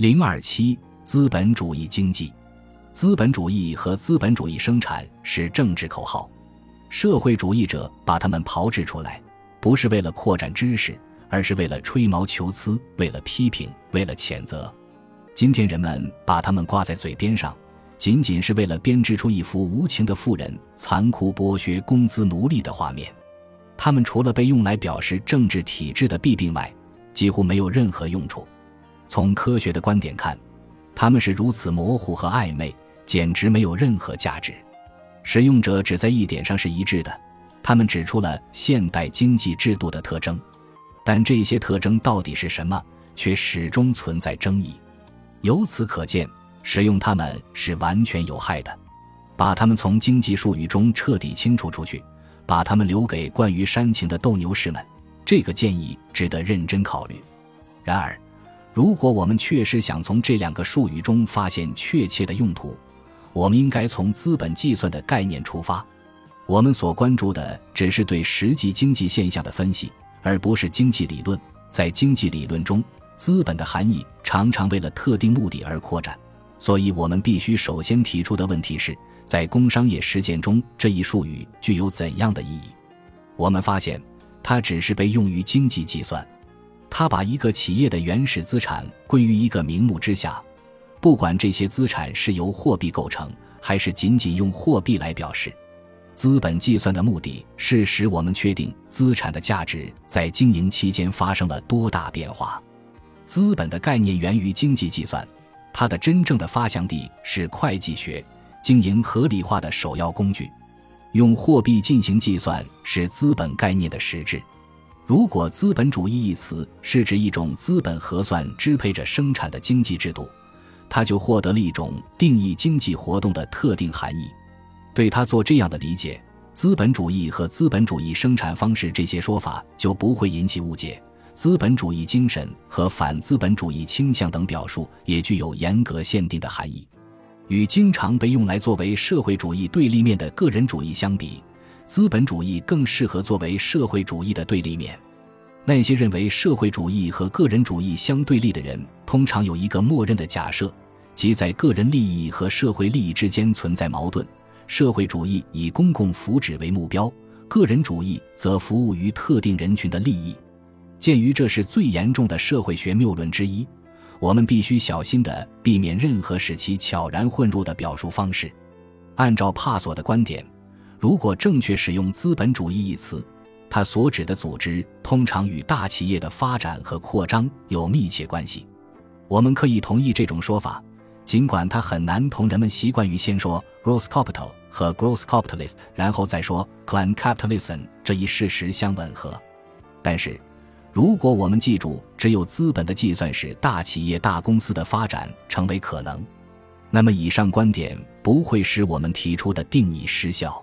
零二七资本主义经济，资本主义和资本主义生产是政治口号，社会主义者把它们炮制出来，不是为了扩展知识，而是为了吹毛求疵，为了批评，为了谴责。今天人们把它们挂在嘴边上，仅仅是为了编织出一幅无情的富人残酷剥削工资奴隶的画面。他们除了被用来表示政治体制的弊病外，几乎没有任何用处。从科学的观点看，他们是如此模糊和暧昧，简直没有任何价值。使用者只在一点上是一致的，他们指出了现代经济制度的特征，但这些特征到底是什么，却始终存在争议。由此可见，使用它们是完全有害的。把它们从经济术语中彻底清除出去。把他们留给惯于煽情的斗牛士们，这个建议值得认真考虑。然而，如果我们确实想从这两个术语中发现确切的用途，我们应该从资本计算的概念出发。我们所关注的只是对实际经济现象的分析，而不是经济理论。在经济理论中，资本的含义常常为了特定目的而扩展，所以我们必须首先提出的问题是。在工商业实践中，这一术语具有怎样的意义？我们发现，它只是被用于经济计算。它把一个企业的原始资产归于一个名目之下，不管这些资产是由货币构成，还是仅仅用货币来表示。资本计算的目的是使我们确定资产的价值在经营期间发生了多大变化。资本的概念源于经济计算，它的真正的发祥地是会计学。经营合理化的首要工具，用货币进行计算是资本概念的实质。如果资本主义一词是指一种资本核算支配着生产的经济制度，它就获得了一种定义经济活动的特定含义。对他做这样的理解，资本主义和资本主义生产方式这些说法就不会引起误解。资本主义精神和反资本主义倾向等表述也具有严格限定的含义。与经常被用来作为社会主义对立面的个人主义相比，资本主义更适合作为社会主义的对立面。那些认为社会主义和个人主义相对立的人，通常有一个默认的假设，即在个人利益和社会利益之间存在矛盾。社会主义以公共福祉为目标，个人主义则服务于特定人群的利益。鉴于这是最严重的社会学谬论之一。我们必须小心地避免任何使其悄然混入的表述方式。按照帕索的观点，如果正确使用“资本主义”一词，它所指的组织通常与大企业的发展和扩张有密切关系。我们可以同意这种说法，尽管它很难同人们习惯于先说 “gross capital” 和 “gross capitalist”，然后再说 “clan capitalism” 这一事实相吻合。但是。如果我们记住只有资本的计算使大企业大公司的发展成为可能，那么以上观点不会使我们提出的定义失效。